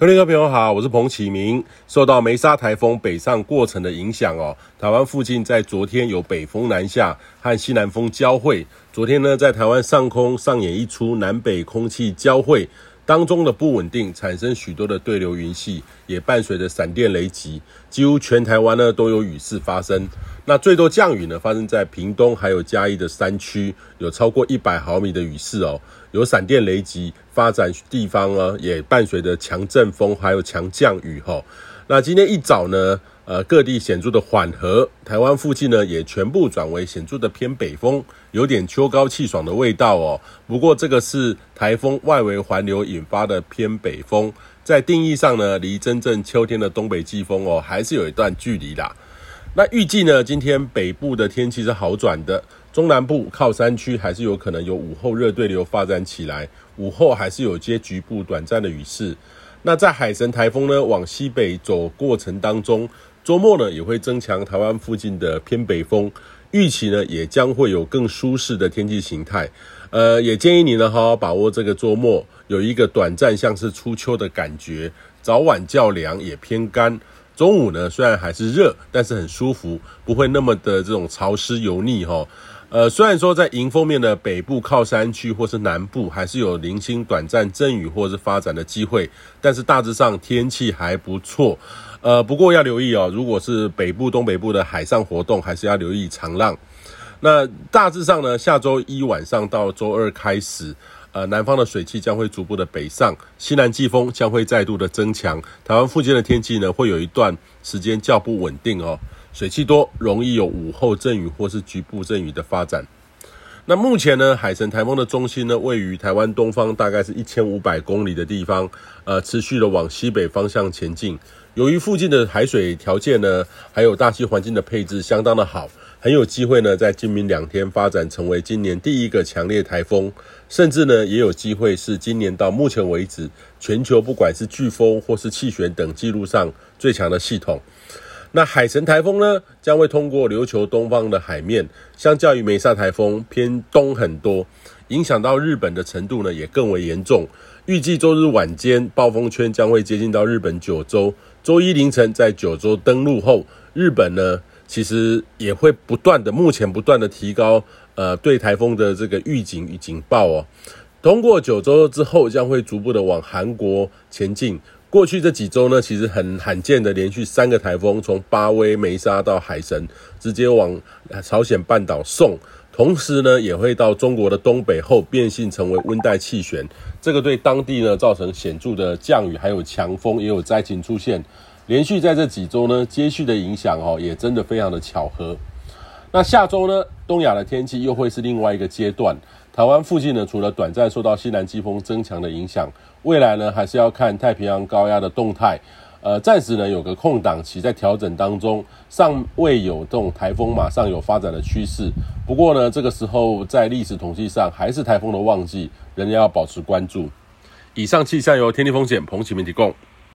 各位朋友好，我是彭启明。受到梅沙台风北上过程的影响哦，台湾附近在昨天有北风南下和西南风交汇。昨天呢，在台湾上空上演一出南北空气交汇当中的不稳定，产生许多的对流云系，也伴随着闪电雷击，几乎全台湾呢都有雨势发生。那最多降雨呢，发生在屏东还有嘉义的山区，有超过一百毫米的雨势哦。有闪电雷击发展地方呢，也伴随着强阵风还有强降雨哈。那今天一早呢，呃，各地显著的缓和，台湾附近呢也全部转为显著的偏北风，有点秋高气爽的味道哦。不过这个是台风外围环流引发的偏北风，在定义上呢，离真正秋天的东北季风哦，还是有一段距离啦。那预计呢，今天北部的天气是好转的，中南部靠山区还是有可能有午后热对流发展起来，午后还是有些局部短暂的雨势。那在海神台风呢往西北走过程当中，周末呢也会增强台湾附近的偏北风，预期呢也将会有更舒适的天气形态。呃，也建议你呢好好把握这个周末，有一个短暂像是初秋的感觉，早晚较凉也偏干。中午呢，虽然还是热，但是很舒服，不会那么的这种潮湿油腻哈。呃，虽然说在迎风面的北部靠山区或是南部，还是有零星短暂阵雨或是发展的机会，但是大致上天气还不错。呃，不过要留意哦，如果是北部、东北部的海上活动，还是要留意长浪。那大致上呢，下周一晚上到周二开始。呃，南方的水汽将会逐步的北上，西南季风将会再度的增强，台湾附近的天气呢，会有一段时间较不稳定哦，水汽多，容易有午后阵雨或是局部阵雨的发展。那目前呢，海神台风的中心呢，位于台湾东方大概是一千五百公里的地方，呃，持续的往西北方向前进。由于附近的海水条件呢，还有大气环境的配置相当的好。很有机会呢，在今明两天发展成为今年第一个强烈台风，甚至呢，也有机会是今年到目前为止全球不管是飓风或是气旋等记录上最强的系统。那海神台风呢，将会通过琉球东方的海面，相较于梅沙台风偏东很多，影响到日本的程度呢也更为严重。预计周日晚间，暴风圈将会接近到日本九州，周一凌晨在九州登陆后，日本呢。其实也会不断的，目前不断的提高，呃，对台风的这个预警与警报哦。通过九州之后，将会逐步的往韩国前进。过去这几周呢，其实很罕见的连续三个台风，从巴威、梅沙到海神，直接往朝鲜半岛送。同时呢，也会到中国的东北后变性成为温带气旋，这个对当地呢造成显著的降雨，还有强风，也有灾情出现。连续在这几周呢，接续的影响哦，也真的非常的巧合。那下周呢，东亚的天气又会是另外一个阶段。台湾附近呢，除了短暂受到西南季风增强的影响，未来呢，还是要看太平洋高压的动态。呃，暂时呢有个空档期在调整当中，尚未有这种台风马上有发展的趋势。不过呢，这个时候在历史统计上还是台风的旺季，仍然要保持关注。以上气象由天气风险彭启明提供。